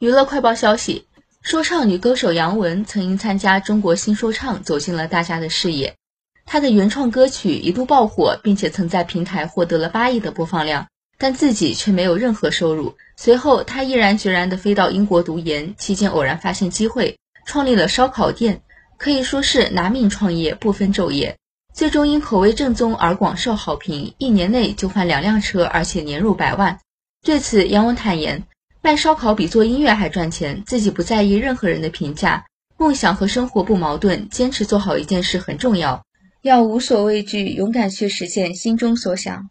娱乐快报消息：说唱女歌手杨文曾因参加《中国新说唱》走进了大家的视野。她的原创歌曲一度爆火，并且曾在平台获得了八亿的播放量，但自己却没有任何收入。随后，她毅然决然地飞到英国读研，期间偶然发现机会，创立了烧烤店，可以说是拿命创业，不分昼夜。最终因口味正宗而广受好评，一年内就换两辆车，而且年入百万。对此，杨文坦言。卖烧烤比做音乐还赚钱，自己不在意任何人的评价，梦想和生活不矛盾，坚持做好一件事很重要，要无所畏惧，勇敢去实现心中所想。